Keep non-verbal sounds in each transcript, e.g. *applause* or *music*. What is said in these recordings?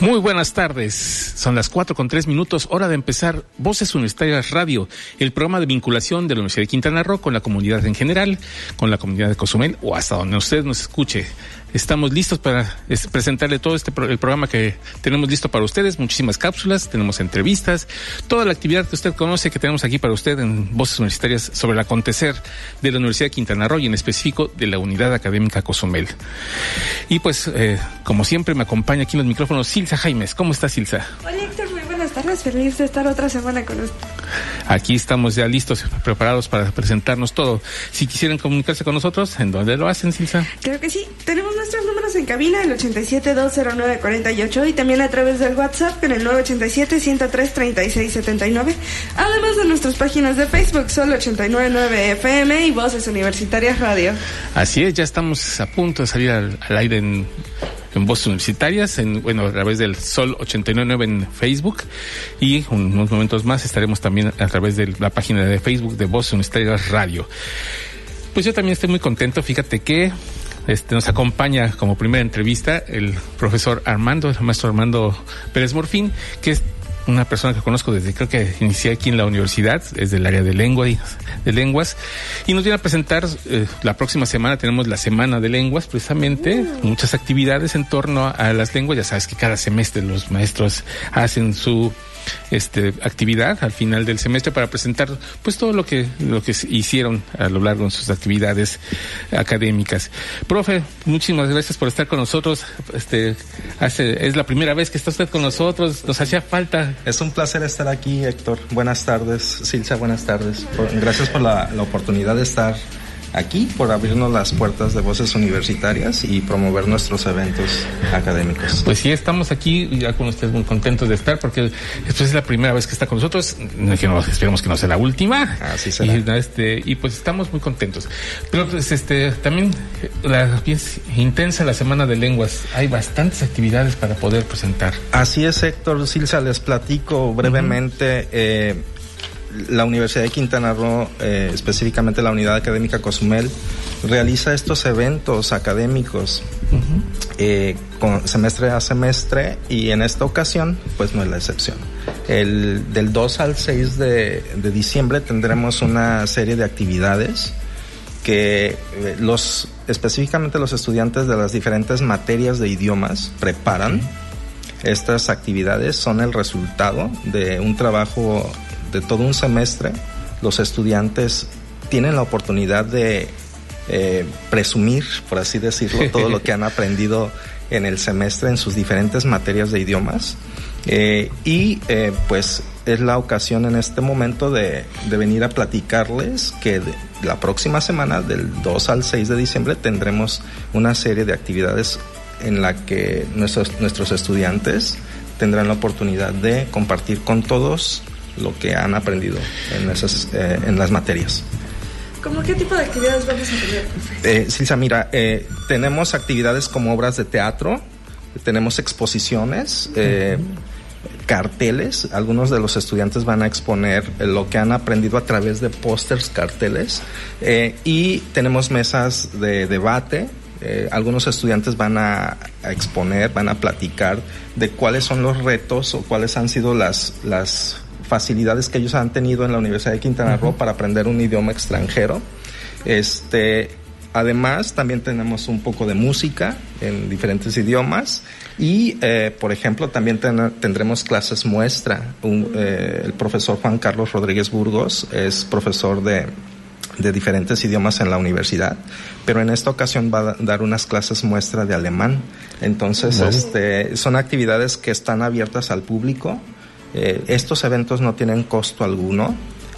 Muy buenas tardes. Son las cuatro con tres minutos, hora de empezar Voces Universitarias Radio, el programa de vinculación de la Universidad de Quintana Roo con la comunidad en general, con la comunidad de Cozumel o hasta donde usted nos escuche. Estamos listos para presentarle todo este el programa que tenemos listo para ustedes. Muchísimas cápsulas, tenemos entrevistas, toda la actividad que usted conoce que tenemos aquí para usted en Voces Universitarias sobre el acontecer de la Universidad de Quintana Roo y en específico de la Unidad Académica Cozumel. Y pues, eh, como siempre, me acompaña aquí en los micrófonos Silsa Jaimes. ¿Cómo está Silsa? Hola Héctor, muy buenas tardes. Feliz de estar otra semana con usted. Aquí estamos ya listos, preparados para presentarnos todo. Si quisieran comunicarse con nosotros, ¿en dónde lo hacen, Silsa? Creo que sí. Tenemos nuestros números en cabina, el 87-209-48 y también a través del WhatsApp con el 987-103-3679. Además de nuestras páginas de Facebook, Sol 899 FM y Voces Universitarias Radio. Así es, ya estamos a punto de salir al, al aire en en Voces Universitarias, en, bueno, a través del Sol 899 en Facebook y unos momentos más estaremos también a través de la página de Facebook de Voces Universitarias Radio. Pues yo también estoy muy contento, fíjate que este, nos acompaña como primera entrevista el profesor Armando, el maestro Armando Pérez Morfín, que es una persona que conozco desde creo que inicié aquí en la universidad, es del área de lengua y de lenguas, y nos viene a presentar eh, la próxima semana tenemos la semana de lenguas, precisamente, muchas actividades en torno a, a las lenguas, ya sabes que cada semestre los maestros hacen su este actividad al final del semestre para presentar pues todo lo que lo que hicieron a lo largo de sus actividades académicas. Profe, muchísimas gracias por estar con nosotros. Este hace es la primera vez que está usted con nosotros. Nos hacía falta. Es un placer estar aquí, Héctor. Buenas tardes, Silsa, buenas tardes. Gracias por la, la oportunidad de estar aquí por abrirnos las puertas de voces universitarias y promover nuestros eventos académicos. Pues sí, estamos aquí ya con ustedes muy contentos de estar porque esto es la primera vez que está con nosotros, que no, esperemos que no sea la última. Así será. Y, este, y pues estamos muy contentos. Pero pues este también la, es intensa la semana de lenguas, hay bastantes actividades para poder presentar. Así es, Héctor Silsa, les platico brevemente. Uh -huh. eh, la Universidad de Quintana Roo, eh, específicamente la Unidad Académica Cozumel, realiza estos eventos académicos uh -huh. eh, con semestre a semestre y en esta ocasión, pues no es la excepción. El, del 2 al 6 de, de diciembre tendremos una serie de actividades que eh, los específicamente los estudiantes de las diferentes materias de idiomas preparan. Estas actividades son el resultado de un trabajo de todo un semestre, los estudiantes tienen la oportunidad de eh, presumir, por así decirlo, todo lo que han *laughs* aprendido en el semestre en sus diferentes materias de idiomas. Eh, y eh, pues es la ocasión en este momento de, de venir a platicarles que de, la próxima semana, del 2 al 6 de diciembre, tendremos una serie de actividades en la que nuestros, nuestros estudiantes tendrán la oportunidad de compartir con todos lo que han aprendido en, esas, eh, en las materias. ¿Cómo qué tipo de actividades vamos a tener? Eh, Silsa, mira, eh, tenemos actividades como obras de teatro, tenemos exposiciones, eh, uh -huh. carteles. Algunos de los estudiantes van a exponer lo que han aprendido a través de pósters, carteles. Eh, y tenemos mesas de debate, eh, algunos estudiantes van a, a, exponer, van a platicar de cuáles son los retos o cuáles han sido las, las facilidades que ellos han tenido en la Universidad de Quintana Roo uh -huh. para aprender un idioma extranjero. Este, además, también tenemos un poco de música en diferentes idiomas y, eh, por ejemplo, también ten tendremos clases muestra. Un, eh, el profesor Juan Carlos Rodríguez Burgos es profesor de, de diferentes idiomas en la universidad, pero en esta ocasión va a dar unas clases muestra de alemán. Entonces, bueno. este, son actividades que están abiertas al público. Eh, estos eventos no tienen costo alguno.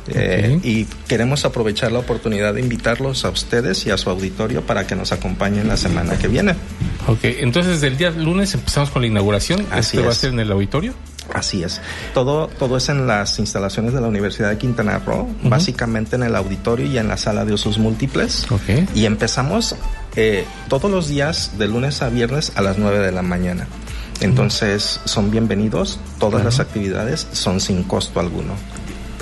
Eh, okay. y queremos aprovechar la oportunidad de invitarlos a ustedes y a su auditorio para que nos acompañen la semana que viene. Ok, entonces el día lunes empezamos con la inauguración. Así ¿Esto es. va a ser en el auditorio? Así es. Todo, todo es en las instalaciones de la Universidad de Quintana Roo, básicamente en el auditorio y en la sala de usos múltiples. Ok. Y empezamos eh, todos los días de lunes a viernes a las 9 de la mañana. Entonces son bienvenidos, todas las actividades son sin costo alguno.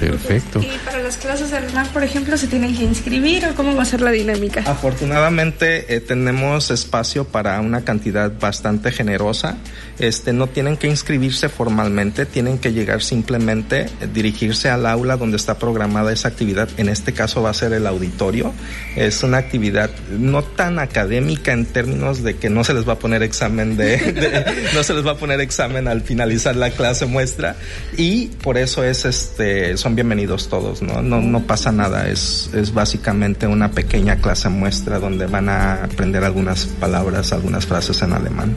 Perfecto. Y para las clases de alemán, por ejemplo, ¿se tienen que inscribir o cómo va a ser la dinámica? Afortunadamente eh, tenemos espacio para una cantidad bastante generosa. Este, no tienen que inscribirse formalmente, tienen que llegar simplemente, eh, dirigirse al aula donde está programada esa actividad. En este caso va a ser el auditorio. Es una actividad no tan académica en términos de que no se les va a poner examen de, *laughs* de- no se les va a poner examen al finalizar la clase muestra y por eso es este son bienvenidos todos, ¿no? No, no pasa nada, es, es básicamente una pequeña clase muestra donde van a aprender algunas palabras, algunas frases en alemán.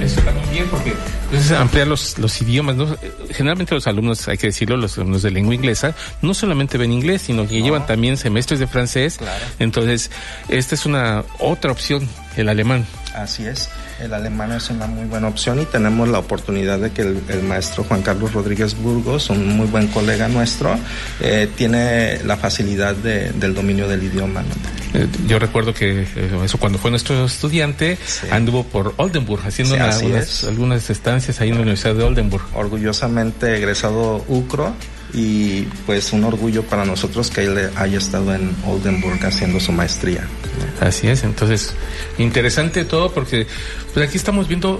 Eso está muy bien porque pues, es ampliar los, los idiomas. ¿no? Generalmente los alumnos, hay que decirlo, los alumnos de lengua inglesa, no solamente ven inglés, sino que llevan también semestres de francés. Claro. Entonces, esta es una otra opción, el alemán. Así es, el alemán es una muy buena opción y tenemos la oportunidad de que el, el maestro Juan Carlos Rodríguez Burgos, un muy buen colega nuestro, eh, tiene la facilidad de- del dominio del idioma. ¿no? Eh, Yo recuerdo que eh, eso cuando fue nuestro estudiante Sí. anduvo por Oldenburg haciendo Sí, una- así unas- es. algunas estancias ahí en la Universidad de Oldenburg. orgullosamente egresado UCRO y pues un orgullo para nosotros que él haya estado en Oldenburg haciendo su maestría. Así es, entonces interesante todo porque pues aquí estamos viendo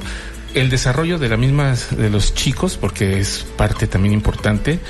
el desarrollo de la misma de los chicos porque es parte también importante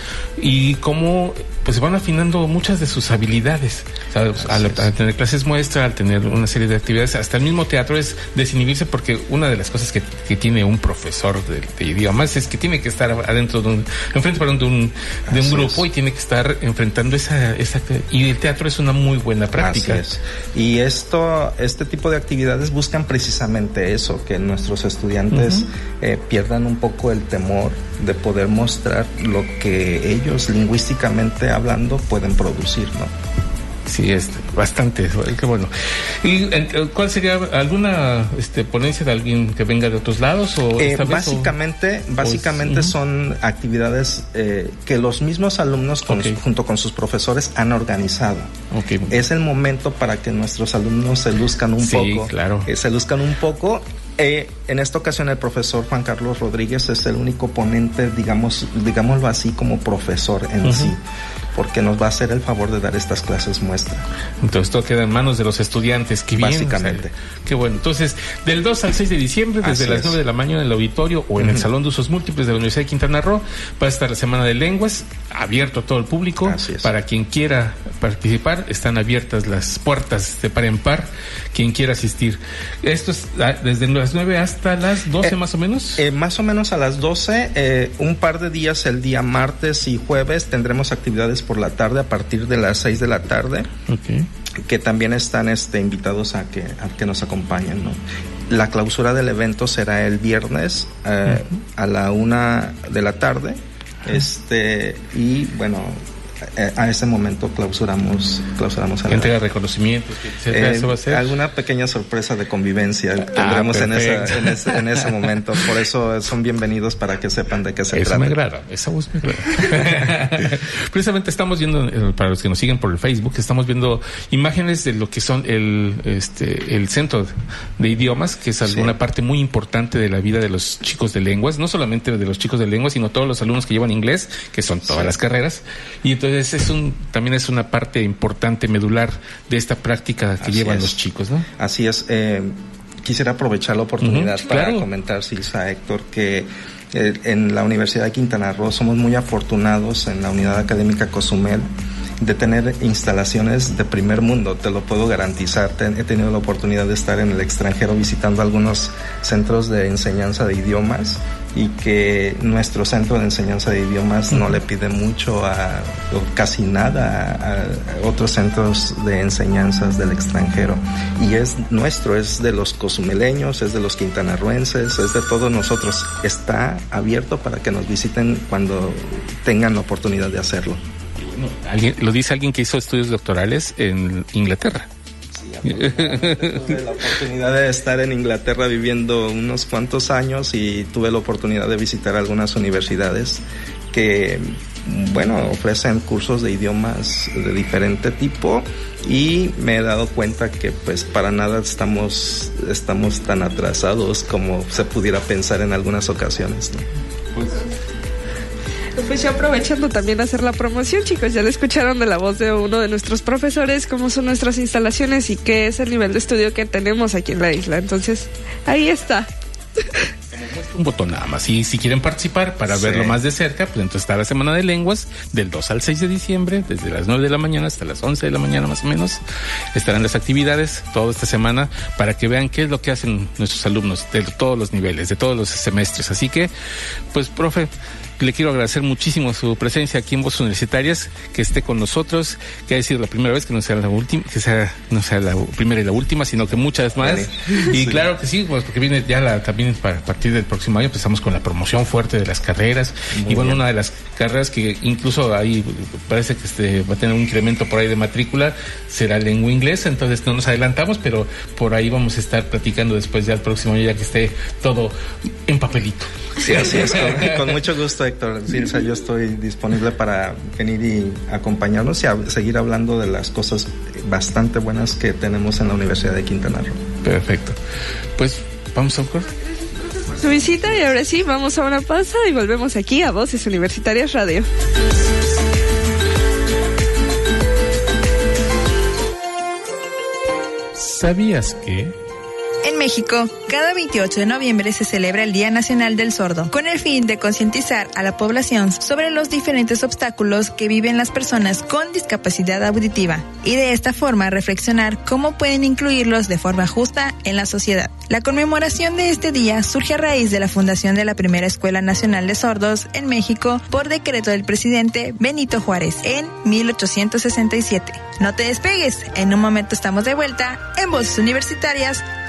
y cómo pues se van afinando muchas de sus habilidades O sea, al, al tener clases muestra al tener una serie de actividades hasta el mismo teatro es desinhibirse porque una de las cosas que, que tiene un profesor de, de idiomas es que tiene que estar adentro de un enfrente perdón, de un de un grupo es. y tiene que estar enfrentando esa, esa y el teatro es una muy buena práctica es. Y esto, este tipo de actividades buscan precisamente eso, que nuestros estudiantes eh, pierdan un poco el temor de poder mostrar lo que ellos lingüísticamente hablando pueden producir, ¿no? Sí, es bastante, qué bueno. ¿Y eh, cuál sería alguna este, ponencia de alguien que venga de otros lados? O Eh, o- básicamente, básicamente son actividades eh, que los mismos alumnos con- junto con sus profesores han organizado. Ok. Es el momento para que nuestros alumnos se luzcan un Sí, poco. claro. eh, se luzcan un poco. Eh, en esta ocasión el profesor Juan Carlos Rodríguez es el único ponente, digamos, digámoslo así, como profesor en sí, porque nos va a hacer el favor de dar estas clases muestra. Entonces todo queda en manos de los estudiantes. que Básicamente. o sea, qué bueno. Entonces, del 2 al 6 de diciembre, desde Así las es. 9 de la mañana en el auditorio o en el Salón de Usos Múltiples de la Universidad de Quintana Roo, va a estar la Semana de Lenguas, abierto a todo el público. Así es. Para quien quiera participar, están abiertas las puertas de par en par, quien quiera asistir. Esto es ah, desde las 9 hasta las 12 Eh, más o menos. Eh, más o menos a las 12, eh, un par de días el día martes y jueves tendremos actividades por la tarde a partir de las 6 de la tarde, que también están este, invitados a que, a que nos acompañen. ¿no? La clausura del evento será el viernes eh, a la una de la tarde. Este, y bueno, a ese momento clausuramos, clausuramos el Entrega evento. reconocimientos, etcétera, Eh, eso va a ser. Alguna pequeña sorpresa de convivencia tendremos en, esa- en, ese, en ese momento. Por eso son bienvenidos para que sepan de qué se Eso trata. me agrada, esa voz me agrada. *laughs* Precisamente estamos viendo, eh, para los que nos siguen por el Facebook, estamos viendo imágenes de lo que son el, este, el centro de idiomas, que es alguna Sí. parte muy importante de la vida de los chicos de lenguas, no solamente de los chicos de lenguas, sino todos los alumnos que llevan inglés, que son todas Sí. las carreras. Y entonces es un, también es una parte importante, medular de esta práctica que Así llevan es. los chicos, ¿no? Así es. eh, quisiera aprovechar la oportunidad Ujú, para claro. comentar, Silsa Héctor, que eh, en la Universidad de Quintana Roo somos muy afortunados en la unidad académica Cozumel de tener instalaciones de primer mundo, te lo puedo garantizar. He tenido la oportunidad de estar en el extranjero visitando algunos centros de enseñanza de idiomas y que nuestro centro de enseñanza de idiomas no le pide mucho a, o casi nada a, otros centros de enseñanzas del extranjero. Y es nuestro, es de los cozumeleños, es de los quintanarruenses, es de todos nosotros. Está abierto para que nos visiten cuando tengan la oportunidad de hacerlo. Alguien, lo dice alguien que hizo estudios doctorales en Inglaterra. Tuve la oportunidad de estar en Inglaterra viviendo unos cuantos años y tuve la oportunidad de visitar algunas universidades que, bueno, ofrecen cursos de idiomas de diferente tipo y me he dado cuenta que pues para nada estamos, estamos tan atrasados como se pudiera pensar en algunas ocasiones. Pues, pues ya aprovechando también hacer la promoción, chicos, ya le escucharon de la voz de uno de nuestros profesores cómo son nuestras instalaciones y qué es el nivel de estudio que tenemos aquí en la isla. Entonces, ahí está. un botón nada más. Y si quieren participar para verlo más de cerca, pues entonces está la Semana de Lenguas del 2 al 6 de diciembre, desde las 9 de la mañana hasta las 11 de la mañana más o menos. Estarán las actividades toda esta semana para que vean qué es lo que hacen nuestros alumnos de todos los niveles, de todos los semestres. Así que, pues, profe, le quiero agradecer muchísimo su presencia aquí en Voces Universitarias, que esté con nosotros, que haya sido la primera vez, que no sea la última, que sea, no sea la primera y la última, sino que muchas más. Y claro que sí, pues porque viene ya la, también para, a partir del próximo año empezamos con la promoción fuerte de las carreras. y bueno, una de las carreras que incluso ahí parece que este, va a tener un incremento por ahí de matrícula será lengua inglesa, entonces no nos adelantamos, pero por ahí vamos a estar platicando después ya el próximo año, ya que esté todo en papelito. Sí, así es, *laughs* con, mucho gusto, Héctor. Silsa, yo estoy disponible para venir y acompañarnos y seguir hablando de las cosas bastante buenas que tenemos en la Universidad de Quintana Roo. Perfecto. Pues vamos a un su visita y ahora sí, vamos a una pausa y volvemos aquí a Voces Universitarias Radio. ¿Sabías que... En México, cada 28 de noviembre se celebra el Día Nacional del Sordo, con el fin de concientizar a la población sobre los diferentes obstáculos que viven las personas con discapacidad auditiva y de esta forma reflexionar cómo pueden incluirlos de forma justa en la sociedad. La conmemoración de este día surge a raíz de la fundación de la primera Escuela Nacional de Sordos en México por decreto del presidente Benito Juárez en 1867. No te despegues, en un momento estamos de vuelta en Voces Universitarias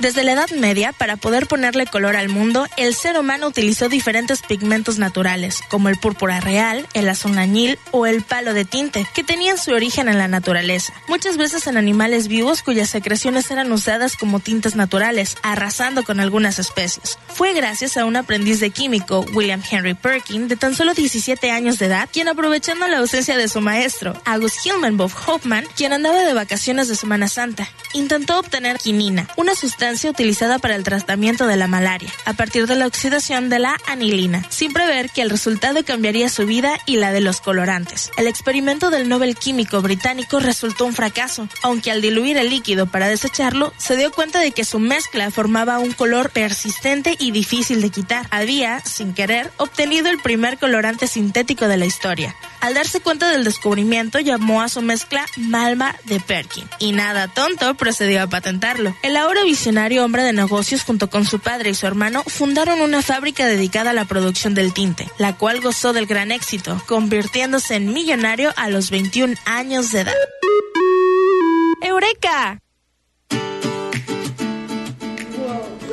Desde la Edad Media, para poder ponerle color al mundo, el ser humano utilizó diferentes pigmentos naturales, como el púrpura real, el azul añil o el palo de tinte, que tenían su origen en la naturaleza. Muchas veces en animales vivos cuyas secreciones eran usadas como tintes naturales, arrasando con algunas especies. Fue gracias a un aprendiz de químico, William Henry Perkin, de tan solo 17 años de edad, quien aprovechando la ausencia de su maestro, August Hillman Bob Hoffman, quien andaba de vacaciones de Semana Santa, intentó obtener quinina, una sustancia utilizada para el tratamiento de la malaria, a partir de la oxidación de la anilina, sin prever que el resultado cambiaría su vida y la de los colorantes. El experimento del Nobel químico británico resultó un fracaso, aunque al diluir el líquido para desecharlo, se dio cuenta de que su mezcla formaba un color persistente y difícil de quitar. Había, sin querer, obtenido el primer colorante sintético de la historia. Al darse cuenta del descubrimiento, llamó a su mezcla Malma de Perkin, y nada tonto procedió a patentarlo. El ahora visionario hombre de negocios junto con su padre y su hermano fundaron una fábrica dedicada a la producción del tinte, la cual gozó del gran éxito, convirtiéndose en millonario a los 21 años de edad. ¡Eureka!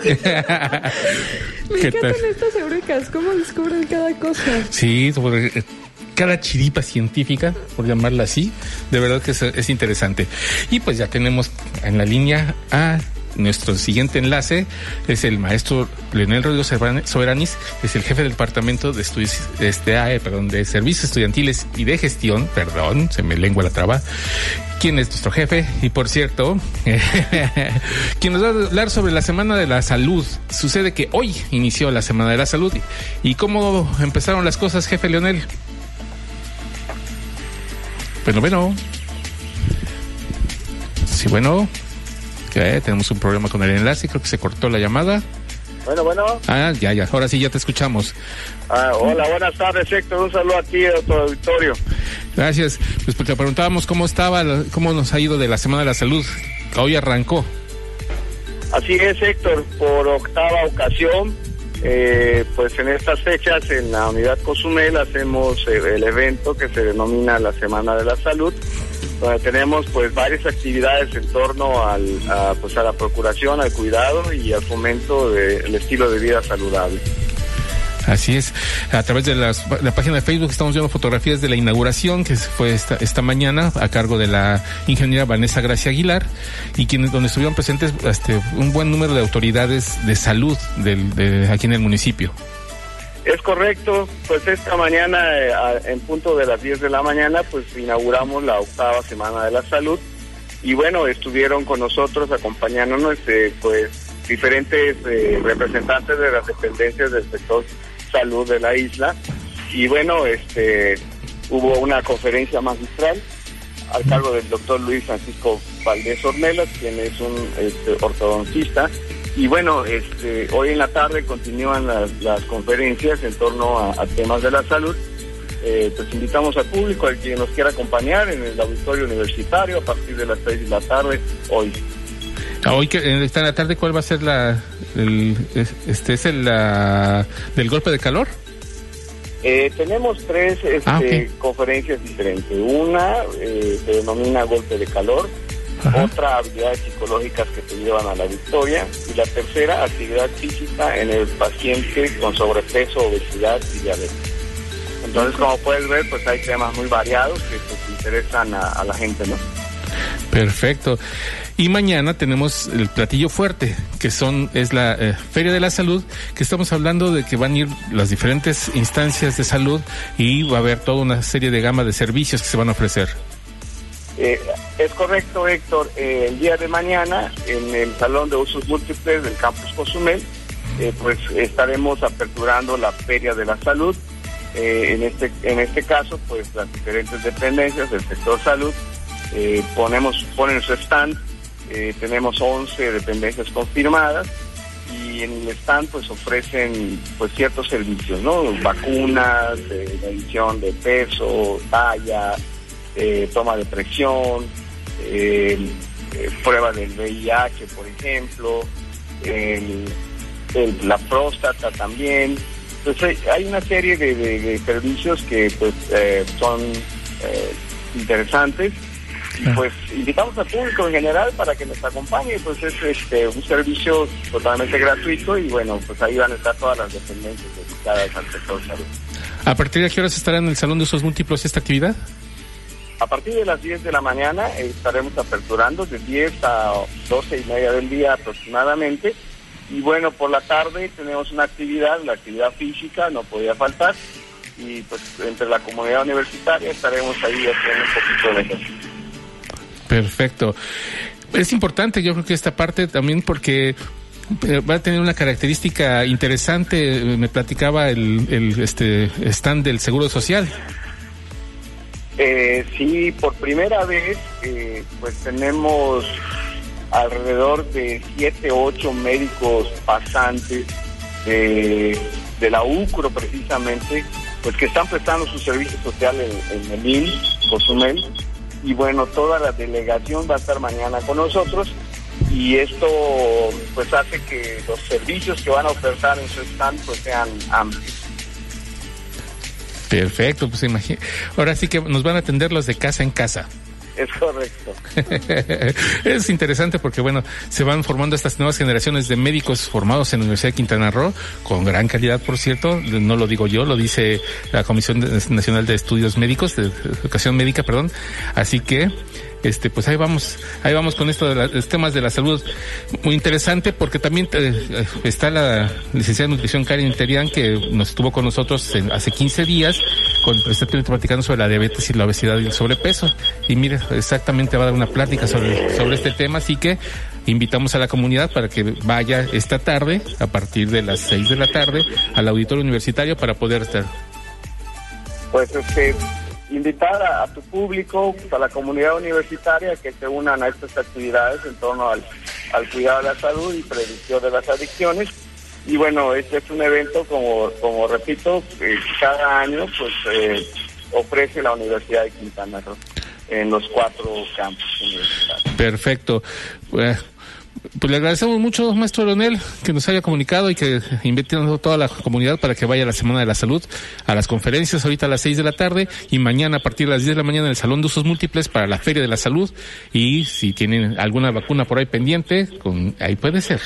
*laughs* *laughs* Me encantan estas eurecas, cómo descubren cada cosa. Sí, cada chiripa científica, por llamarla así, de verdad que es, interesante. Y pues ya tenemos en la línea a nuestro siguiente enlace es el maestro Leonel Rodrigo Soberanis, es el jefe del departamento de estudios, este, AE, perdón, de servicios estudiantiles y de gestión, perdón, se me lengua la traba, quien es nuestro jefe y por cierto, *laughs* quien nos va a hablar sobre la Semana de la Salud. Sucede que hoy inició la Semana de la Salud y cómo empezaron las cosas, jefe Leonel. Bueno, bueno. Sí, bueno tenemos un problema con el enlace, creo que se cortó la llamada. Bueno, bueno. Ah, ya, ya, ahora sí ya te escuchamos. Ah, hola, buenas tardes, Héctor. Un saludo a ti, a tu auditorio. Gracias. Pues porque preguntábamos cómo estaba, cómo nos ha ido de la Semana de la Salud. Hoy arrancó. Así es, Héctor, por octava ocasión. Eh, pues en estas fechas en la unidad Cozumel hacemos eh, el evento que se denomina la Semana de la Salud tenemos pues varias actividades en torno al, a, pues, a la procuración, al cuidado y al fomento del estilo de vida saludable. Así es. A través de las, la página de Facebook estamos viendo fotografías de la inauguración que fue esta, esta mañana a cargo de la ingeniera Vanessa Gracia Aguilar y quienes donde estuvieron presentes este, un buen número de autoridades de salud del, de, aquí en el municipio. Es correcto, pues esta mañana, eh, en punto de las 10 de la mañana, pues inauguramos la octava Semana de la Salud. Y bueno, estuvieron con nosotros acompañándonos eh, pues diferentes eh, representantes de las dependencias del sector salud de la isla. Y bueno, este hubo una conferencia magistral al cargo del doctor Luis Francisco Valdés Ornelas, quien es un este, ortodoncista y bueno, este, hoy en la tarde continúan las, conferencias en torno a, temas de la salud. Eh, pues invitamos al público, a quien nos quiera acompañar en el auditorio universitario a partir de las 6 de la tarde hoy. Ah, hoy que está en la tarde, ¿cuál va a ser la, este es el la, del golpe de calor? Eh, tenemos tres este, ah, conferencias diferentes. Una eh, se denomina golpe de calor, otra habilidades psicológicas que te llevan a la victoria y la tercera actividad física en el paciente con sobrepeso, obesidad y diabetes. Entonces, como puedes ver, pues hay temas muy variados que pues, interesan a, la gente, ¿no? Perfecto. Y mañana tenemos el platillo fuerte, que son es la eh, Feria de la Salud, que estamos hablando de que van a ir las diferentes instancias de salud y va a haber toda una serie de gama de servicios que se van a ofrecer. Eh, es correcto, Héctor. Eh, el día de mañana, en el Salón de Usos Múltiples del Campus Cozumel, eh, pues estaremos aperturando la Feria de la Salud. en, este, en este caso, pues las diferentes dependencias del sector salud ponemos, ponen su stand. tenemos 11 dependencias confirmadas y en el stand pues ofrecen pues ciertos servicios, ¿no? Vacunas, medición de peso, talla, eh, toma de presión, eh, eh, prueba del VIH, por ejemplo, la próstata también. Entonces hay una serie de, servicios que pues son interesantes y pues invitamos al público en general para que nos acompañe, pues es este un servicio totalmente gratuito y bueno, pues ahí van a estar todas las dependencias dedicadas al sector salud. ¿A partir de qué horas estará en el Salón de Usos Múltiplos esta actividad? A partir de las 10 de la mañana estaremos aperturando de 10 a 12 y media del día aproximadamente. Y bueno, por la tarde tenemos una actividad, la actividad física, no podía faltar. Y pues entre la comunidad universitaria estaremos ahí haciendo un poquito de ejercicio. Perfecto. Es importante, yo creo que esta parte también porque eh, va a tener una característica interesante. Me platicaba el, el este stand del Seguro Social. Eh, sí, por primera vez, eh, pues tenemos alrededor de siete, ocho médicos pasantes de, la UCRO precisamente, pues que están prestando su servicio social en, en el IMSS, Cozumel. Y bueno, toda la delegación va a estar mañana con nosotros y esto pues hace que los servicios que van a ofertar en su stand pues sean amplios. Perfecto, pues imagínate. Ahora sí que nos van a atender los de casa en casa. Es correcto. *laughs* es interesante porque, bueno, se van formando estas nuevas generaciones de médicos formados en la Universidad de Quintana Roo, con gran calidad, por cierto, no lo digo yo, lo dice la Comisión Nacional de Estudios Médicos, de Educación Médica, perdón. Así que, este pues ahí vamos ahí vamos con esto de los temas de la salud. Muy interesante porque también eh, está la licenciada de nutrición Karen Interian que nos estuvo con nosotros hace 15 días con precisamente platicando sobre la diabetes y la obesidad y el sobrepeso. Y mire exactamente va a dar una plática sobre sobre este tema así que invitamos a la comunidad para que vaya esta tarde a partir de las 6 de la tarde al auditorio universitario para poder estar. Pues este invitar a, tu público, a la comunidad universitaria que se unan a estas actividades en torno al, cuidado de la salud y prevención de las adicciones. Y bueno, este es un evento, como, como repito, que cada año pues eh, ofrece la Universidad de Quintana Roo en los cuatro campos universitarios. Perfecto. Pues le agradecemos mucho, maestro Leonel, que nos haya comunicado y que invite a toda la comunidad para que vaya a la Semana de la Salud, a las conferencias ahorita a las 6 de la tarde y mañana a partir de las 10 de la mañana en el Salón de Usos Múltiples para la Feria de la Salud. Y si tienen alguna vacuna por ahí pendiente, con, ahí puede ser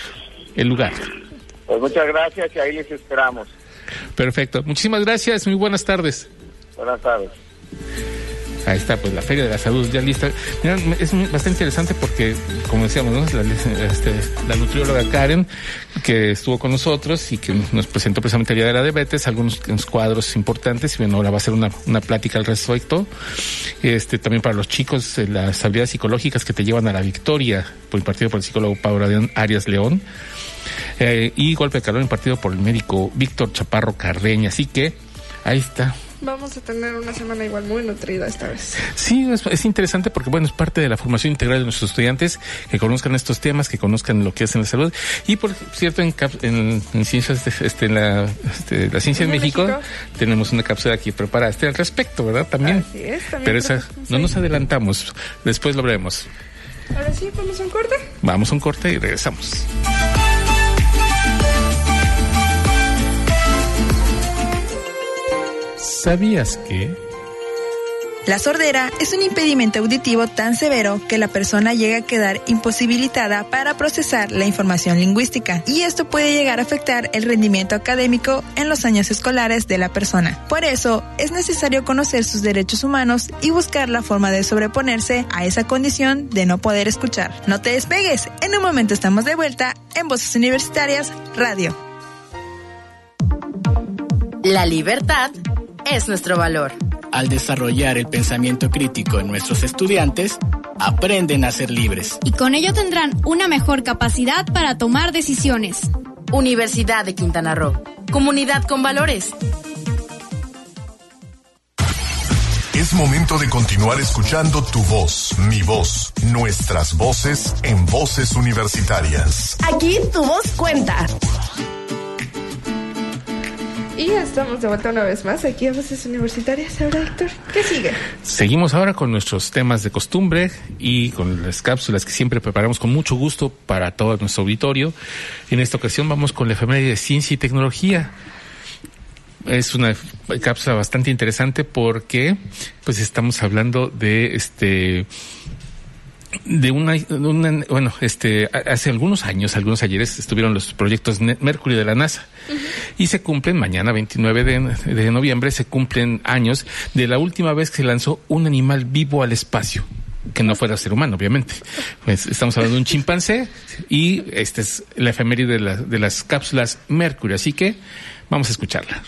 el lugar. Pues muchas gracias y ahí les esperamos. Perfecto. Muchísimas gracias. Muy buenas tardes. Buenas tardes. Ahí está, pues la Feria de la Salud ya lista. Mira, es bastante interesante porque, como decíamos, ¿no? la, este, la nutrióloga Karen, que estuvo con nosotros y que nos presentó precisamente el Día de la Diabetes, algunos cuadros importantes, y bueno, ahora va a ser una, una plática al respecto. Este, también para los chicos, eh, las habilidades psicológicas que te llevan a la victoria, por impartido por el psicólogo Pablo Arias León. Eh, y golpe de calor impartido por el médico Víctor Chaparro Carreña. Así que ahí está, Vamos a tener una semana igual muy nutrida esta vez. Sí, es, interesante porque, bueno, es parte de la formación integral de nuestros estudiantes que conozcan estos temas, que conozcan lo que es en la salud. Y, por cierto, en, en, ciencias, este, en la, este, la ciencia en México, tenemos una cápsula aquí preparada este, al respecto, ¿verdad? También. Así es, también Pero esa, no nos adelantamos, después lo veremos. Ahora sí, vamos a un corte. Vamos a un corte y regresamos. ¿Sabías que? La sordera es un impedimento auditivo tan severo que la persona llega a quedar imposibilitada para procesar la información lingüística y esto puede llegar a afectar el rendimiento académico en los años escolares de la persona. Por eso es necesario conocer sus derechos humanos y buscar la forma de sobreponerse a esa condición de no poder escuchar. No te despegues, en un momento estamos de vuelta en Voces Universitarias Radio. La libertad es nuestro valor. Al desarrollar el pensamiento crítico en nuestros estudiantes, aprenden a ser libres. Y con ello tendrán una mejor capacidad para tomar decisiones. Universidad de Quintana Roo. Comunidad con valores. Es momento de continuar escuchando tu voz, mi voz, nuestras voces en voces universitarias. Aquí tu voz cuenta. Y estamos de vuelta una vez más aquí a Voces Universitarias. Ahora, Héctor, ¿qué sigue? Seguimos ahora con nuestros temas de costumbre y con las cápsulas que siempre preparamos con mucho gusto para todo nuestro auditorio. En esta ocasión vamos con la efeméride de ciencia y tecnología. Es una cápsula bastante interesante porque pues estamos hablando de este de una, bueno, este, hace algunos años, algunos ayeres estuvieron los proyectos Mercury de la NASA y se cumplen mañana 29 de, de, noviembre se cumplen años de la última vez que se lanzó un animal vivo al espacio que no fuera ser humano, obviamente. Pues estamos hablando de un chimpancé y esta es la efeméride de, de las cápsulas Mercury, así que vamos a escucharla.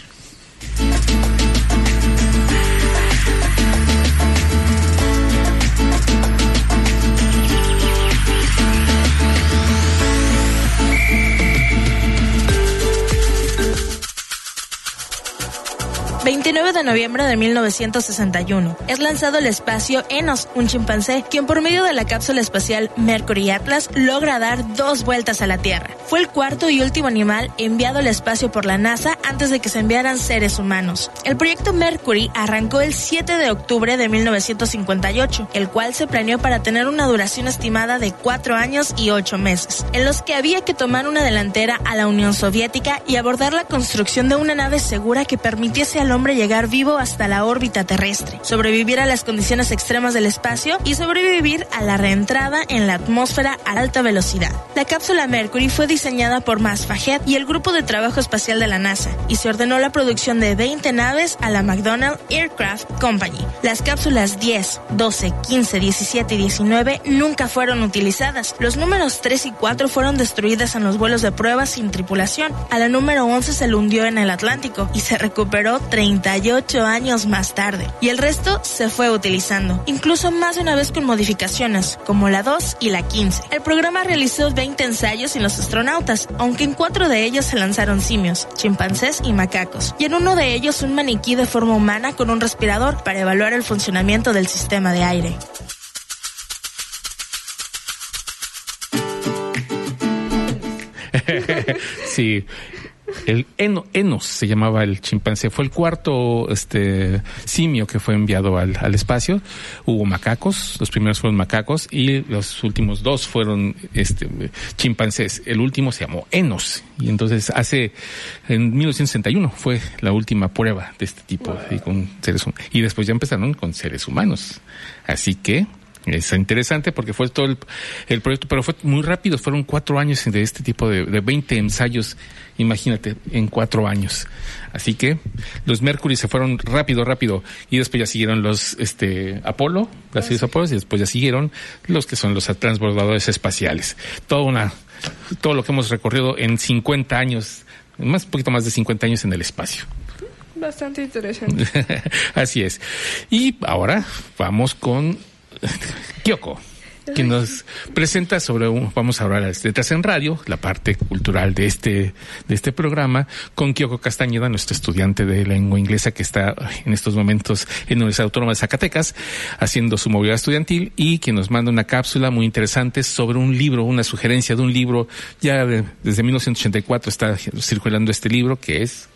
29 de noviembre de 1961 es lanzado al espacio Enos, un chimpancé, quien por medio de la cápsula espacial Mercury Atlas logra dar dos vueltas a la Tierra. Fue el cuarto y último animal enviado al espacio por la NASA antes de que se enviaran seres humanos. El proyecto Mercury arrancó el 7 de octubre de 1958, el cual se planeó para tener una duración estimada de cuatro años y ocho meses, en los que había que tomar una delantera a la Unión Soviética y abordar la construcción de una nave segura que permitiese al hombre llegar vivo hasta la órbita terrestre, sobrevivir a las condiciones extremas del espacio y sobrevivir a la reentrada en la atmósfera a alta velocidad. La cápsula Mercury fue diseñada por Mas Fahed y el Grupo de Trabajo Espacial de la NASA y se ordenó la producción de 20 naves a la McDonnell Aircraft Company. Las cápsulas 10, 12, 15, 17 y 19 nunca fueron utilizadas. Los números 3 y 4 fueron destruidas en los vuelos de prueba sin tripulación. A la número 11 se le hundió en el Atlántico y se recuperó 30 38 años más tarde, y el resto se fue utilizando, incluso más de una vez con modificaciones, como la 2 y la 15. El programa realizó 20 ensayos sin los astronautas, aunque en cuatro de ellos se lanzaron simios, chimpancés y macacos, y en uno de ellos un maniquí de forma humana con un respirador para evaluar el funcionamiento del sistema de aire. *laughs* sí, El eno, Enos se llamaba el chimpancé. Fue el cuarto este, simio que fue enviado al, al, espacio. Hubo macacos, los primeros fueron macacos y los últimos dos fueron este, chimpancés. El último se llamó Enos. Y entonces hace, en 1961 fue la última prueba de este tipo y con seres humanos. Y después ya empezaron con seres humanos. Así que es interesante porque fue todo el, el, proyecto, pero fue muy rápido. Fueron cuatro años de este tipo de, de 20 ensayos, imagínate, en cuatro años. Así que los Mercury se fueron rápido, rápido. Y después ya siguieron los este, Apolo, las series Apolo, y después ya siguieron los que son los transbordadores espaciales. Todo, una, todo lo que hemos recorrido en 50 años, más un poquito más de 50 años en el espacio. Bastante interesante. *laughs* Así es. Y ahora vamos con *laughs* Kyoko, que nos presenta sobre un, vamos a hablar de letras en radio, la parte cultural de este, de este programa, con Kyoko Castañeda, nuestro estudiante de lengua inglesa que está en estos momentos en la Universidad Autónoma de Zacatecas, haciendo su movilidad estudiantil y que nos manda una cápsula muy interesante sobre un libro, una sugerencia de un libro, ya de, desde 1984 está circulando este libro que es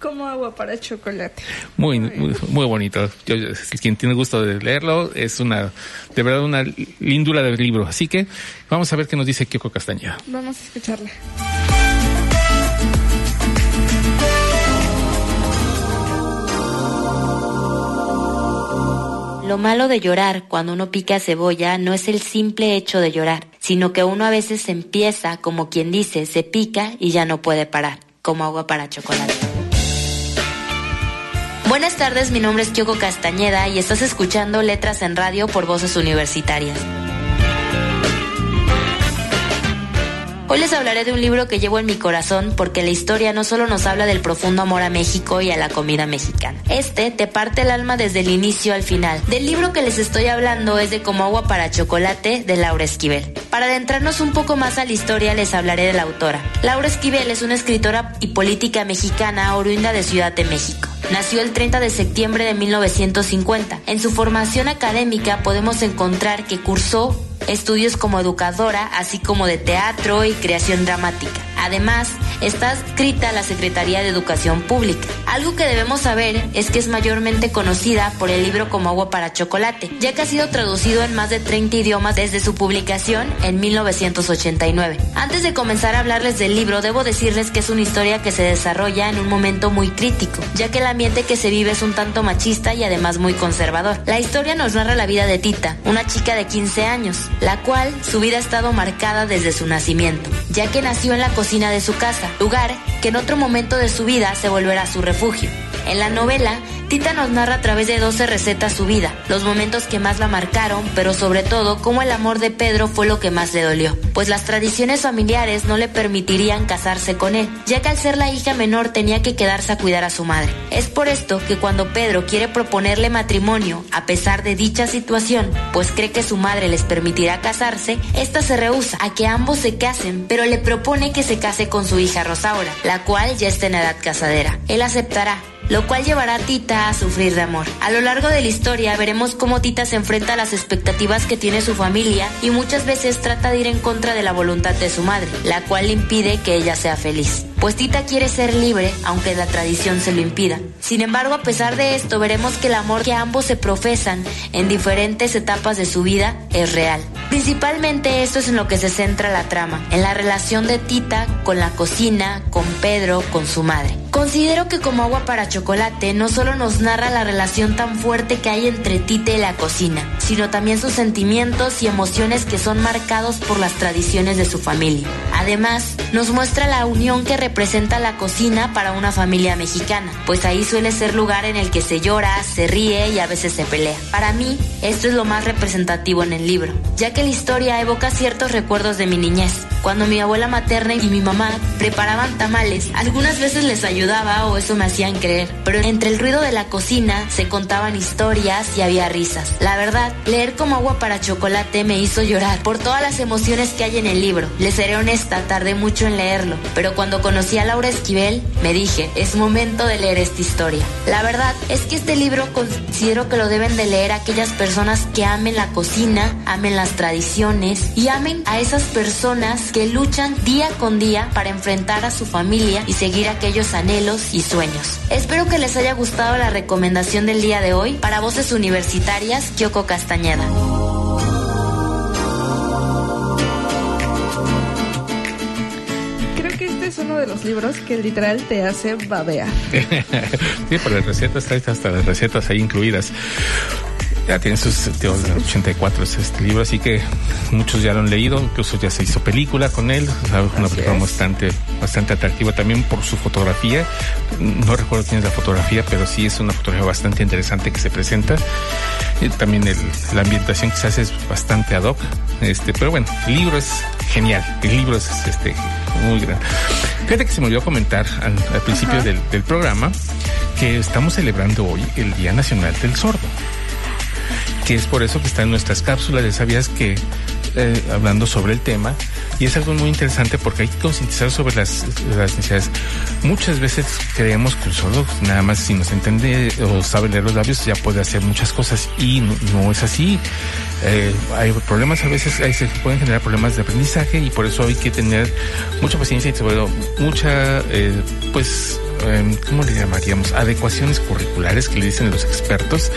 como agua para chocolate. Muy, muy, muy bonito. Yo, quien tiene gusto de leerlo, es una, de verdad, una lindura del libro. Así que vamos a ver qué nos dice Kyoko Castañeda. Vamos a escucharla. Lo malo de llorar cuando uno pica cebolla no es el simple hecho de llorar, sino que uno a veces empieza, como quien dice, se pica y ya no puede parar, como agua para chocolate. Buenas tardes, mi nombre es Kyoko Castañeda y estás escuchando Letras en Radio por Voces Universitarias. Hoy les hablaré de un libro que llevo en mi corazón porque la historia no solo nos habla del profundo amor a México y a la comida mexicana. Este te parte el alma desde el inicio al final. Del libro que les estoy hablando es de Como agua para chocolate de Laura Esquivel. Para adentrarnos un poco más a la historia les hablaré de la autora. Laura Esquivel es una escritora y política mexicana oriunda de Ciudad de México. Nació el 30 de septiembre de 1950. En su formación académica podemos encontrar que cursó estudios como educadora, así como de teatro y creación dramática. Además, está adscrita a la Secretaría de Educación Pública. Algo que debemos saber es que es mayormente conocida por el libro Como agua para chocolate, ya que ha sido traducido en más de 30 idiomas desde su publicación en 1989. Antes de comenzar a hablarles del libro, debo decirles que es una historia que se desarrolla en un momento muy crítico, ya que el ambiente que se vive es un tanto machista y además muy conservador. La historia nos narra la vida de Tita, una chica de 15 años, la cual su vida ha estado marcada desde su nacimiento, ya que nació en la cocina de su casa, lugar que en otro momento de su vida se volverá su refugio. En la novela, Tita nos narra a través de 12 recetas su vida, los momentos que más la marcaron, pero sobre todo cómo el amor de Pedro fue lo que más le dolió, pues las tradiciones familiares no le permitirían casarse con él, ya que al ser la hija menor tenía que quedarse a cuidar a su madre. Es por esto que cuando Pedro quiere proponerle matrimonio, a pesar de dicha situación, pues cree que su madre les permitirá casarse, esta se rehúsa a que ambos se casen, pero le propone que se case con su hija Rosaura, la cual ya está en edad casadera. Él aceptará, lo cual llevará a Tita a sufrir de amor. A lo largo de la historia veremos cómo Tita se enfrenta a las expectativas que tiene su familia y muchas veces trata de ir en contra de la voluntad de su madre, la cual le impide que ella sea feliz. Pues Tita quiere ser libre, aunque la tradición se lo impida. Sin embargo, a pesar de esto, veremos que el amor que ambos se profesan en diferentes etapas de su vida es real. Principalmente esto es en lo que se centra la trama, en la relación de Tita con la cocina, con Pedro, con su madre. Considero que como agua para chocolate no solo nos narra la relación tan fuerte que hay entre Tita y la cocina, sino también sus sentimientos y emociones que son marcados por las tradiciones de su familia. Además, nos muestra la unión que representa la cocina para una familia mexicana, pues ahí suele ser lugar en el que se llora, se ríe y a veces se pelea. Para mí, esto es lo más representativo en el libro, ya que la historia evoca ciertos recuerdos de mi niñez, cuando mi abuela materna y mi mamá preparaban tamales, algunas veces les ayudaba o eso me hacían creer, pero entre el ruido de la cocina se contaban historias y había risas. La verdad, leer como agua para chocolate me hizo llorar por todas las emociones que hay en el libro. Les seré honesta, tardé mucho en leerlo, pero cuando conocí a Laura Esquivel, me dije, es momento de leer esta historia. La verdad es que este libro considero que lo deben de leer aquellas personas que amen la cocina, amen las tradiciones y amen a esas personas que luchan día con día para enfrentar a su familia y seguir aquellos anhelos y sueños. Espero que les haya gustado la recomendación del día de hoy para Voces Universitarias, Kyoko Castañeda. Creo que este es uno de los libros que literal te hace babear. *laughs* sí, por las recetas, está hasta las recetas ahí incluidas. Ya tiene sus 84 este libro, así que muchos ya lo han leído, incluso ya se hizo película con él, una película bastante, bastante atractiva también por su fotografía. No recuerdo quién es la fotografía, pero sí es una fotografía bastante interesante que se presenta. Y también el, la ambientación que se hace es bastante ad hoc. Este, pero bueno, el libro es genial, el libro es este muy grande. Fíjate que se me olvidó comentar al, al principio del, del programa que estamos celebrando hoy el Día Nacional del Sordo que es por eso que está en nuestras cápsulas. Ya sabías que, eh, hablando sobre el tema, y es algo muy interesante porque hay que concientizar sobre las, necesidades. Muchas veces creemos que sordo, nada más si nos entiende o sabe leer los labios, ya puede hacer muchas cosas y no, es así. Eh, hay problemas a veces, ahí se pueden generar problemas de aprendizaje y por eso hay que tener mucha paciencia y sobre todo mucha, eh, pues, eh, ¿cómo le llamaríamos? Adecuaciones curriculares que le dicen los expertos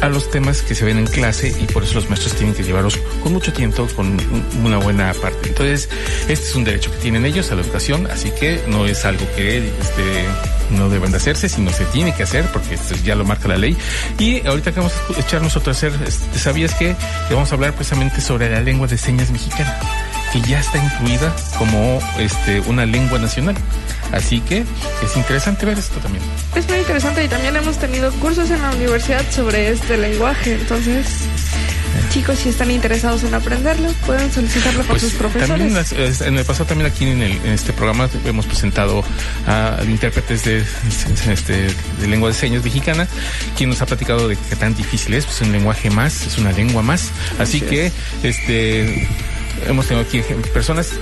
a los temas que se ven en clase y por eso los maestros tienen que llevarlos con mucho tiempo, con una buena parte. Entonces, este es un derecho que tienen ellos a la educación, así que no es algo que este, no deben de hacerse, sino se tiene que hacer porque esto ya lo marca la ley. Y ahorita que vamos a echarnos otro hacer, este, ¿sabías que vamos a hablar precisamente sobre la lengua de señas mexicana? Que ya está incluida como este una lengua nacional. Así que es interesante ver esto también. Es muy interesante y también hemos tenido cursos en la universidad sobre este lenguaje. Entonces, chicos, si están interesados en aprenderlo, pueden solicitarlo por Pues, sus profesores. También las- en el pasado también aquí en, el- en este programa hemos presentado a intérpretes de, este, de lengua de señas mexicana, quien nos ha platicado de qué tan difícil es, pues es un lenguaje más, es una lengua más. Así Así que este hemos tenido aquí personas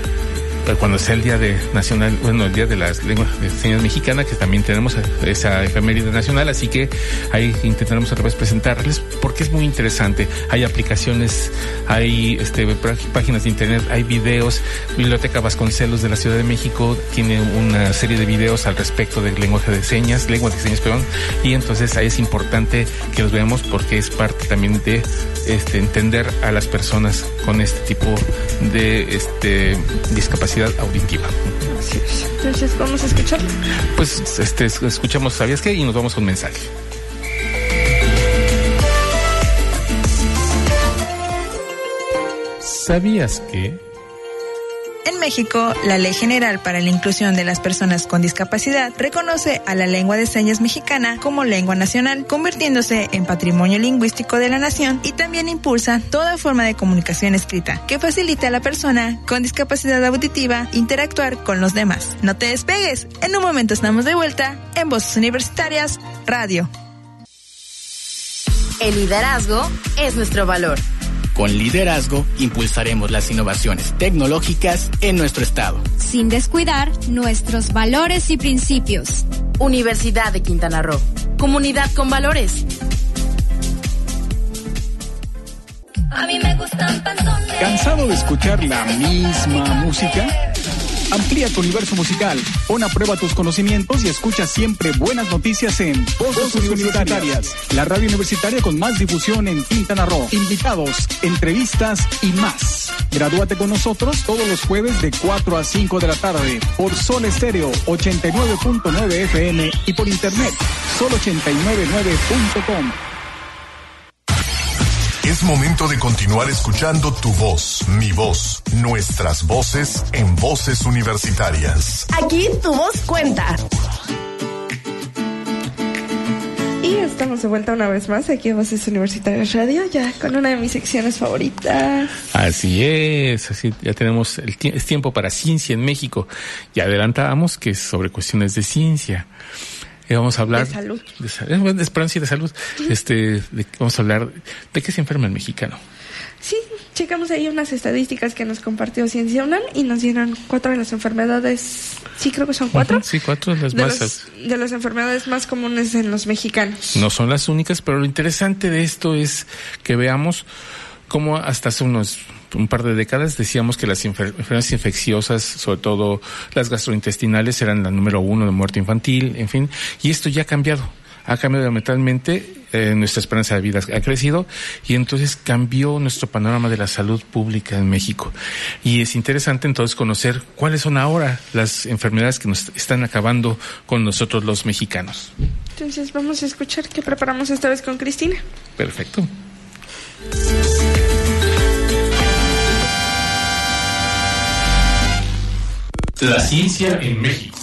eh, cuando sea el día de nacional, bueno, el día de las lenguas de señas mexicana, que también tenemos esa efeméride nacional, así que ahí intentaremos otra vez presentarles porque es muy interesante. Hay aplicaciones, hay este pá- páginas de internet, hay videos. Biblioteca Vasconcelos de la Ciudad de México tiene una serie de videos al respecto del lenguaje de señas, lengua de señas, perdón, y entonces ahí es importante que los veamos porque es parte también de este entender a las personas con este tipo de este discapacidad auditiva. Así es. Entonces, vamos a escuchar. Pues este escuchamos ¿sabías qué? y nos vamos con un mensaje. ¿Sabías que? En México, la Ley General para la Inclusión de las Personas con Discapacidad reconoce a la lengua de señas mexicana como lengua nacional, convirtiéndose en patrimonio lingüístico de la nación y también impulsa toda forma de comunicación escrita que facilite a la persona con discapacidad auditiva interactuar con los demás. No te despegues, en un momento estamos de vuelta en Voces Universitarias Radio. El liderazgo es nuestro valor. Con liderazgo impulsaremos las innovaciones tecnológicas en nuestro estado. sin descuidar nuestros valores y principios. Universidad de Quintana Roo. Comunidad con valores. A mí me gustan panzones. ¿Cansado de escuchar la misma música? Amplía tu universo musical, pon a prueba tus conocimientos y escucha siempre buenas noticias en Voces, Universitarias, la radio universitaria con más difusión en Quintana Roo. Invitados, entrevistas y más. Gradúate con nosotros todos los jueves de 4 a 5 de la tarde por Sol Estéreo 89.9 FM y por internet sol899.com. Es momento de continuar escuchando tu voz, mi voz, nuestras voces en voces universitarias. Aquí tu voz cuenta. Y estamos de vuelta una vez más aquí en Voces Universitarias Radio, ya con una de mis secciones favoritas. Así es, así ya tenemos el tie- es tiempo para ciencia en México. Ya adelantábamos que es sobre cuestiones de ciencia. Y vamos a hablar De salud. de, eh, de esperanza y de salud. Este, de- vamos a hablar de qué se enferma el mexicano. Sí, checamos ahí unas estadísticas que nos compartió Ciencia UNAM y nos dieron cuatro de las enfermedades, sí creo que son cuatro, Sí, cuatro de las de, más. los- de las enfermedades más comunes en los mexicanos. No son las únicas, pero lo interesante de esto es que veamos cómo hasta hace unos un par de décadas decíamos que las enfermedades infecciosas, sobre todo las gastrointestinales, eran la número uno de muerte infantil, en fin, y esto ya ha cambiado ha cambiado diametralmente, eh, nuestra esperanza de vida ha crecido y entonces cambió nuestro panorama de la salud pública en México. Y es interesante entonces conocer cuáles son ahora las enfermedades que nos están acabando con nosotros los mexicanos. Entonces vamos a escuchar qué preparamos esta vez con Cristina. Perfecto. La ciencia en México.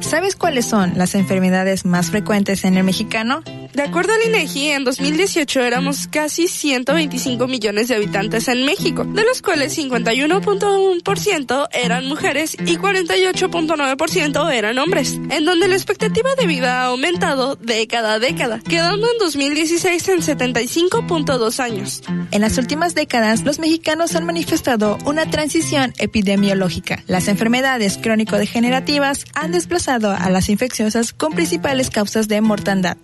¿Sabes cuáles son las enfermedades más frecuentes en el mexicano? De acuerdo al INEGI, en 2018 éramos casi 125 millones de habitantes en México, de los cuales 51.1% eran mujeres y 48.9% eran hombres, en donde la expectativa de vida ha aumentado década a década, quedando en 2016 en 75.2 años. En las últimas décadas, los mexicanos han manifestado una transición epidemiológica. Las enfermedades crónico-degenerativas han desplazado a las infecciosas con principales causas de mortandad.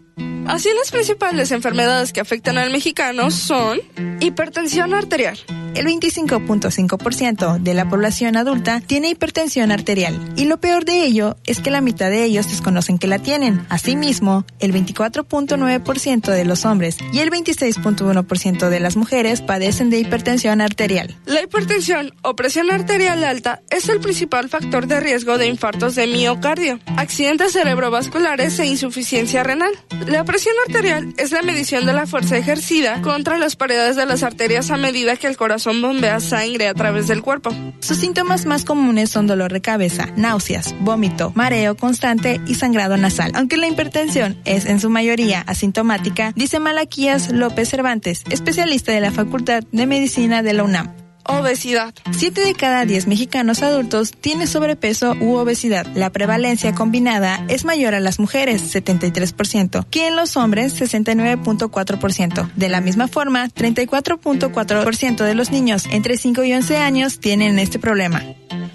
Así las principales enfermedades que afectan al mexicano son hipertensión arterial. El 25.5% de la población adulta tiene hipertensión arterial y lo peor de ello es que la mitad de ellos desconocen que la tienen. Asimismo, el 24.9% de los hombres y el 26.1% de las mujeres padecen de hipertensión arterial. La hipertensión o presión arterial alta es el principal factor de riesgo de infartos de miocardio, accidentes cerebrovasculares e insuficiencia renal. La presión arterial es la medición de la fuerza ejercida contra las paredes de las arterias a medida que el corazón bombea sangre a través del cuerpo. Sus síntomas más comunes son dolor de cabeza, náuseas, vómito, mareo constante y sangrado nasal. Aunque la hipertensión es en su mayoría asintomática, dice Malaquías López Cervantes, especialista de la Facultad de Medicina de la UNAM. Obesidad. Siete de cada diez mexicanos adultos tiene sobrepeso u obesidad. La prevalencia combinada es mayor a las mujeres, 73%, que en los hombres, 69.4%. De la misma forma, 34.4% de los niños entre 5 y 11 años tienen este problema.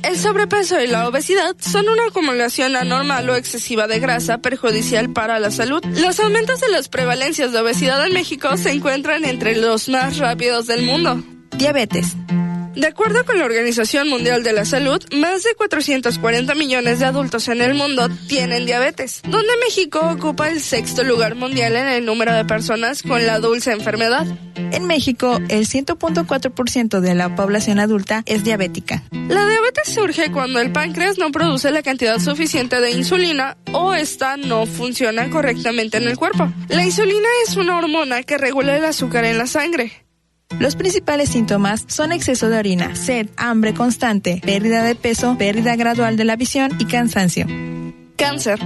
El sobrepeso y la obesidad son una acumulación anormal o excesiva de grasa perjudicial para la salud. Los aumentos de las prevalencias de obesidad en México se encuentran entre los más rápidos del mundo. Diabetes. De acuerdo con la Organización Mundial de la Salud, más de 440 millones de adultos en el mundo tienen diabetes, donde México ocupa el sexto lugar mundial en el número de personas con la dulce enfermedad. En México, el 100.4% de la población adulta es diabética. La diabetes surge cuando el páncreas no produce la cantidad suficiente de insulina o esta no funciona correctamente en el cuerpo. La insulina es una hormona que regula el azúcar en la sangre. Los principales síntomas son exceso de orina, sed, hambre constante, pérdida de peso, pérdida gradual de la visión y cansancio. Cáncer.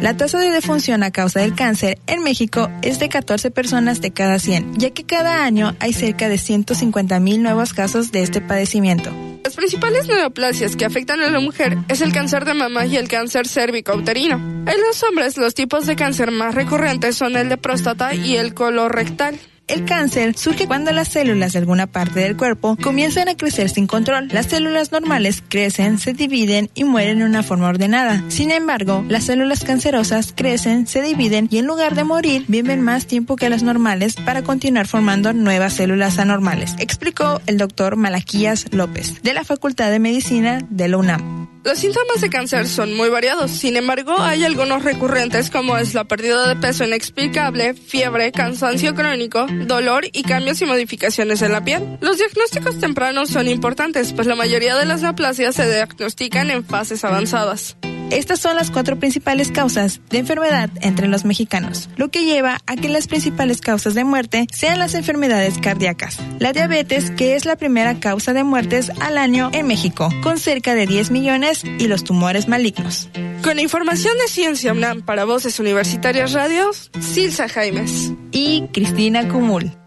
La tasa de defunción a causa del cáncer en México es de 14 personas de cada 100, ya que cada año hay cerca de 150 mil nuevos casos de este padecimiento. Las principales neoplasias que afectan a la mujer es el cáncer de mama y el cáncer cérvico-uterino. En los hombres, los tipos de cáncer más recurrentes son el de próstata y el colorectal. El cáncer surge cuando las células de alguna parte del cuerpo comienzan a crecer sin control. Las células normales crecen, se dividen y mueren de una forma ordenada. Sin embargo, las células cancerosas crecen, se dividen y en lugar de morir viven más tiempo que las normales para continuar formando nuevas células anormales, explicó el doctor Malaquías López de la Facultad de Medicina de la UNAM. Los síntomas de cáncer son muy variados, sin embargo hay algunos recurrentes como es la pérdida de peso inexplicable, fiebre, cansancio crónico, dolor y cambios y modificaciones en la piel. Los diagnósticos tempranos son importantes, pues la mayoría de las neoplasias se diagnostican en fases avanzadas. Estas son las cuatro principales causas de enfermedad entre los mexicanos, lo que lleva a que las principales causas de muerte sean las enfermedades cardíacas. La diabetes, que es la primera causa de muertes al año en México, con cerca de 10 millones, y los tumores malignos. Con información de Ciencia UNAM para Voces Universitarias Radios, Silsa Jaimes y Cristina Cumul.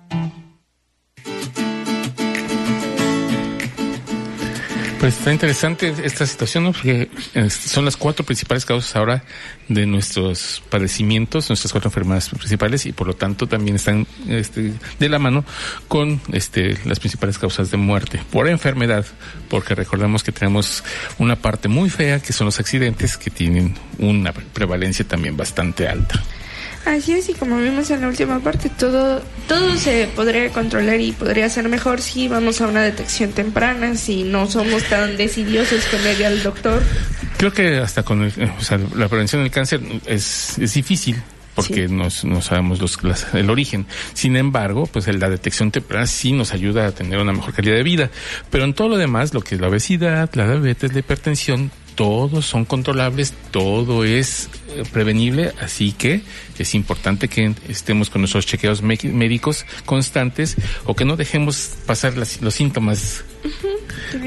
Pues está interesante esta situación. Porque eh, son las cuatro principales causas ahora de nuestros padecimientos, nuestras cuatro enfermedades principales, y por lo tanto también están este, de la mano con este, las principales causas de muerte por enfermedad, porque recordemos que tenemos una parte muy fea que son los accidentes que tienen una prevalencia también bastante alta. Así es, y como vimos en la última parte, todo, todo se podría controlar y podría ser mejor si vamos a una detección temprana, si no somos tan decidiosos con ir al doctor. Creo que hasta con la prevención del cáncer es, es difícil porque no sabemos los, el origen. Sin embargo, pues la detección temprana sí nos ayuda a tener una mejor calidad de vida. Pero en todo lo demás, lo que es la obesidad, la diabetes, la hipertensión, todos son controlables, todo es prevenible, así que es importante que estemos con nuestros chequeos médicos constantes o que no dejemos pasar los síntomas.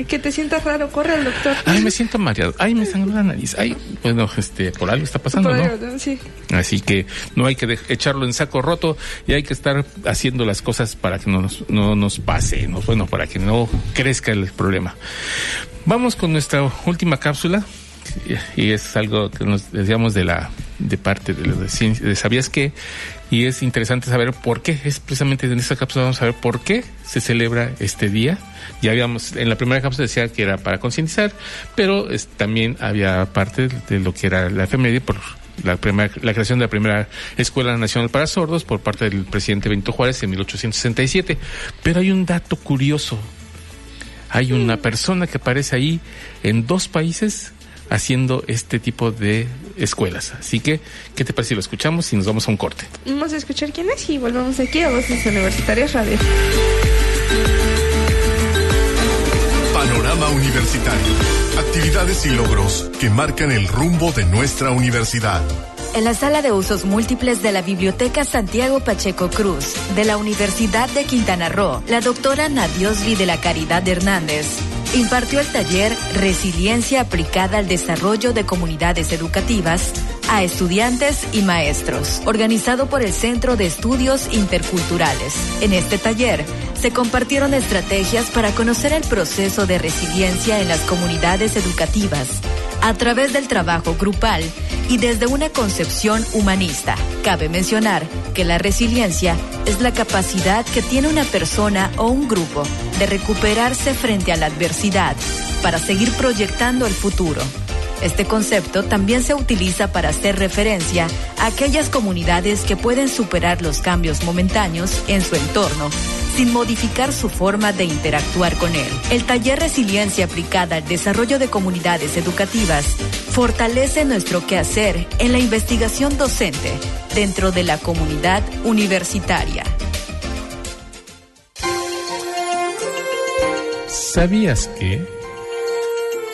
Que te sientas raro, corre al doctor. Ay, me *laughs* siento mareado. Ay, me sangra la nariz. Ay, bueno, este, por algo está pasando, ¿no? Así que no hay que echarlo en saco roto y hay que estar haciendo las cosas para que no nos, no nos pase, ¿no? bueno, para que no crezca el problema. Vamos con nuestra última cápsula y es algo que nos decíamos de la de parte de, de, de sabías qué y es interesante saber por qué es precisamente en esta cápsula vamos a ver por qué se celebra este día. Ya habíamos en la primera cápsula decía que era para concientizar pero también había parte de lo que era la efeméride por la, primera, la creación de la primera Escuela Nacional para Sordos por parte del presidente Benito Juárez en 1867 pero hay un dato curioso. Hay una persona que aparece ahí en dos países haciendo este tipo de escuelas. Así que, ¿qué te parece si lo escuchamos y nos vamos a un corte? Vamos a escuchar quién es y volvemos aquí a Voces Universitarias Radio. Panorama Universitario. Actividades y logros que marcan el rumbo de nuestra universidad. En la sala de usos múltiples de la Biblioteca Santiago Pacheco Cruz de la Universidad de Quintana Roo, la doctora Nadiosli de la Caridad Hernández impartió el taller Resiliencia aplicada al desarrollo de comunidades educativas a estudiantes y maestros, organizado por el Centro de Estudios Interculturales. En este taller se compartieron estrategias para conocer el proceso de resiliencia en las comunidades educativas a través del trabajo grupal y desde una concepción humanista. Cabe mencionar que la resiliencia es la capacidad que tiene una persona o un grupo de recuperarse frente a la adversidad para seguir proyectando el futuro. Este concepto también se utiliza para hacer referencia a aquellas comunidades que pueden superar los cambios momentáneos en su entorno sin modificar su forma de interactuar con él. El taller Resiliencia aplicada al desarrollo de comunidades educativas fortalece nuestro quehacer en la investigación docente dentro de la comunidad universitaria. ¿Sabías que...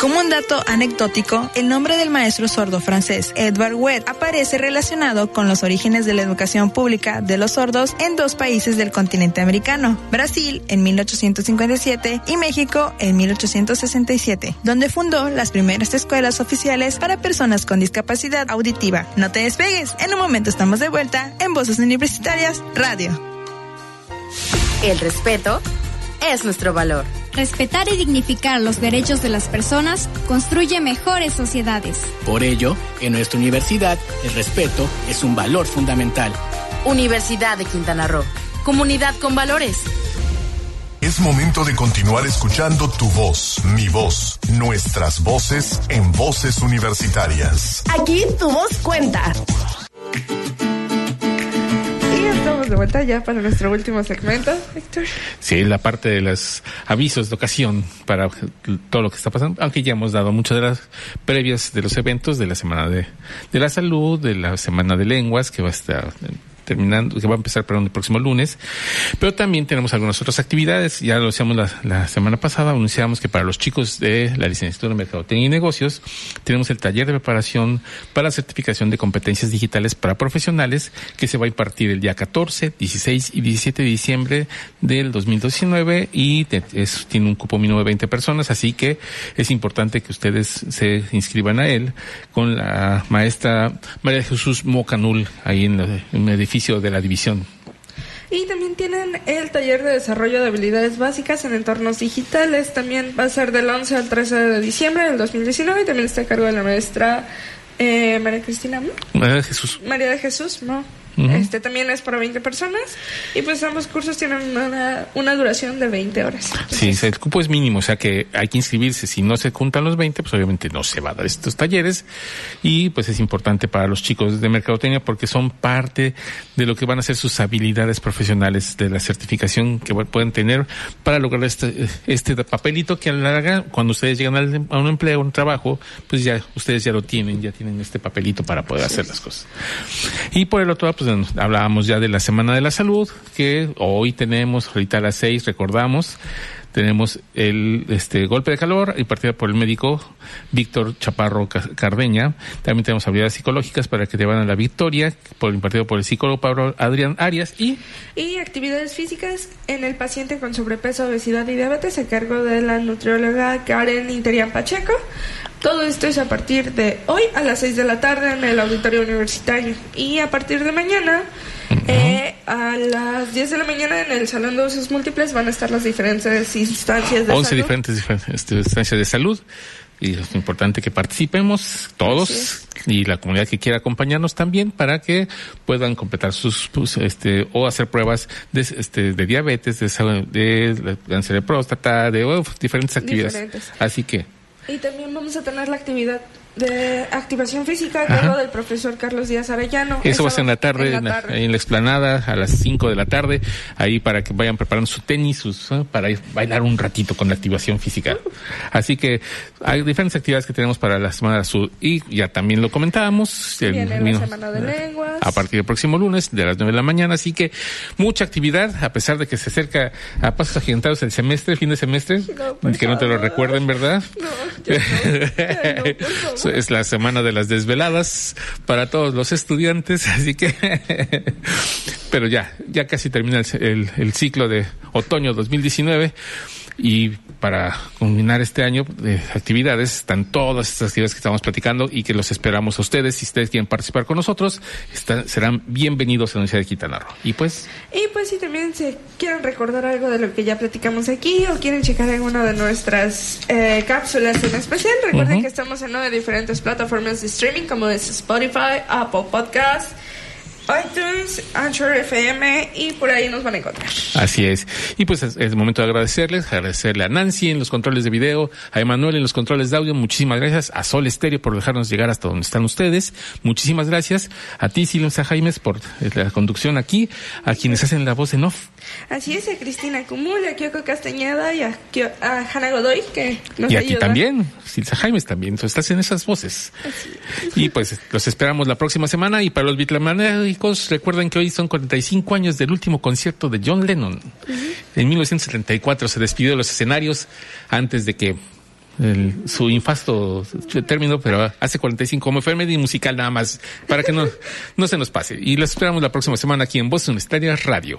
Como un dato anecdótico, el nombre del maestro sordo francés Edward Webb aparece relacionado con los orígenes de la educación pública de los sordos en dos países del continente americano, Brasil en 1857 y México en 1867, donde fundó las primeras escuelas oficiales para personas con discapacidad auditiva. No te despegues, en un momento estamos de vuelta en Voces Universitarias Radio. El respeto es nuestro valor. Respetar y dignificar los derechos de las personas construye mejores sociedades. Por ello, en nuestra universidad, el respeto es un valor fundamental. Universidad de Quintana Roo. Comunidad con valores. Es momento de continuar escuchando tu voz, mi voz, nuestras voces en voces universitarias. Aquí tu voz cuenta de vuelta ya para nuestro último segmento, Héctor. Sí, la parte de los avisos de ocasión para todo lo que está pasando, aunque ya hemos dado muchas de las previas de los eventos de la Semana de, de la Salud, de la Semana de Lenguas, que va a estar terminando, que va a empezar para el próximo lunes. Pero también tenemos algunas otras actividades. Ya lo decíamos la, semana pasada, anunciamos que para los chicos de la licenciatura en Mercadotecnia y Negocios, tenemos el taller de preparación para certificación de competencias digitales para profesionales que se va a impartir el día 14, 16 y 17 de diciembre del 2019 y tiene un cupo mínimo de 20 personas, así que es importante que ustedes se inscriban a él con la maestra María Jesús Mocanul ahí en, en el edificio de la división. Y también tienen el taller de desarrollo de habilidades básicas en entornos digitales. También va a ser del 11 al 13 de diciembre del 2019 y también está a cargo de la maestra eh, María Cristina. María de Jesús. María de Jesús, no. Ujú. Este también es para 20 personas y pues ambos cursos tienen una, una duración de 20 horas. Sí, o sea, el cupo es mínimo, o sea que hay que inscribirse. Si no se juntan los 20, pues obviamente no se va a dar estos talleres. Y pues es importante para los chicos de mercadotecnia porque son parte de lo que van a ser sus habilidades profesionales de la certificación que pueden tener para lograr este, este papelito que a la larga, cuando ustedes llegan al- a un empleo, a un trabajo, pues ya ustedes ya lo tienen, ya tienen este papelito para poder hacer las cosas. Y por el otro lado, pues hablábamos ya de la Semana de la Salud, que hoy tenemos, ahorita a las seis, recordamos, tenemos el este golpe de calor impartido por el médico Víctor Chaparro Ca- Cardeña. También tenemos habilidades psicológicas para que te van a la victoria, por impartido por el psicólogo Pablo Adrián Arias y Y actividades físicas en el paciente con sobrepeso, obesidad y diabetes a cargo de la nutrióloga Karen Interian Pacheco. Todo esto es a partir de hoy a las 6 de la tarde en el auditorio universitario. Y a partir de mañana, eh, a las 10 de la mañana en el salón de usos múltiples van a estar las diferentes instancias de 11 salud. diferentes diferentes, este, instancias de salud. Y es importante que participemos todos y la comunidad que quiera acompañarnos también para que puedan completar sus, pues, este, o hacer pruebas de, este, de diabetes, de, sa- de cáncer de próstata, de diferentes actividades. Diferentes. Así que, Y también vamos a tener la actividad de activación física cargo del profesor Carlos Díaz Arellano. Eso va a ser en la tarde, en la la, tarde. ahí en la explanada, a las 5 de la tarde, ahí para que vayan preparando su tenis, sus, ¿eh? para ir bailar un ratito con la activación física. Así que hay diferentes actividades que tenemos para la Semana Salud. Y ya también lo comentábamos. el- Viene la semana de lenguas. a partir del próximo lunes de las 9 de la mañana. Así que mucha actividad, a pesar de que se acerca a pasos agigantados el semestre, fin de semestre, que no te lo recuerden, ¿verdad? *laughs* es la semana de las desveladas para todos los estudiantes, *laughs* así que, pero ya, ya casi termina el, ciclo de otoño 2019 y para culminar este año de actividades están todas estas actividades que estamos platicando y que los esperamos a ustedes. Si ustedes quieren participar con nosotros, están- serán bienvenidos a la Universidad de Quintana Roo. Y pues, Y pues si también se quieren recordar algo de lo que ya platicamos aquí o quieren checar alguna de nuestras eh, cápsulas en especial, recuerden que estamos en nueve diferentes plataformas de streaming como es Spotify, Apple Podcast, iTunes, Anchor FM y por ahí nos van a encontrar. Así es. Y pues es, el momento de agradecerles, agradecerle a Nancy en los controles de video, a Emanuel en los controles de audio, muchísimas gracias, a Sol Estéreo por dejarnos llegar hasta donde están ustedes, muchísimas gracias, a ti Silvia Jaimes por la conducción aquí, a quienes hacen la voz en off, Así es, a Cristina Cumul, a Kyoko Castañeda y a, a Hanna Godoy que nos y a ti también, Silvia Jaimes también, tú estás en esas voces. Y pues los esperamos la próxima semana y para los bitlamanéricos recuerden que hoy son 45 años del último concierto de John Lennon. En 1974 se despidió de los escenarios antes de que el- su infasto término, pero hace 45 como enfermedad musical nada más, para que no, no se nos pase. Y los esperamos la próxima semana aquí en Voz Universitaria Radio.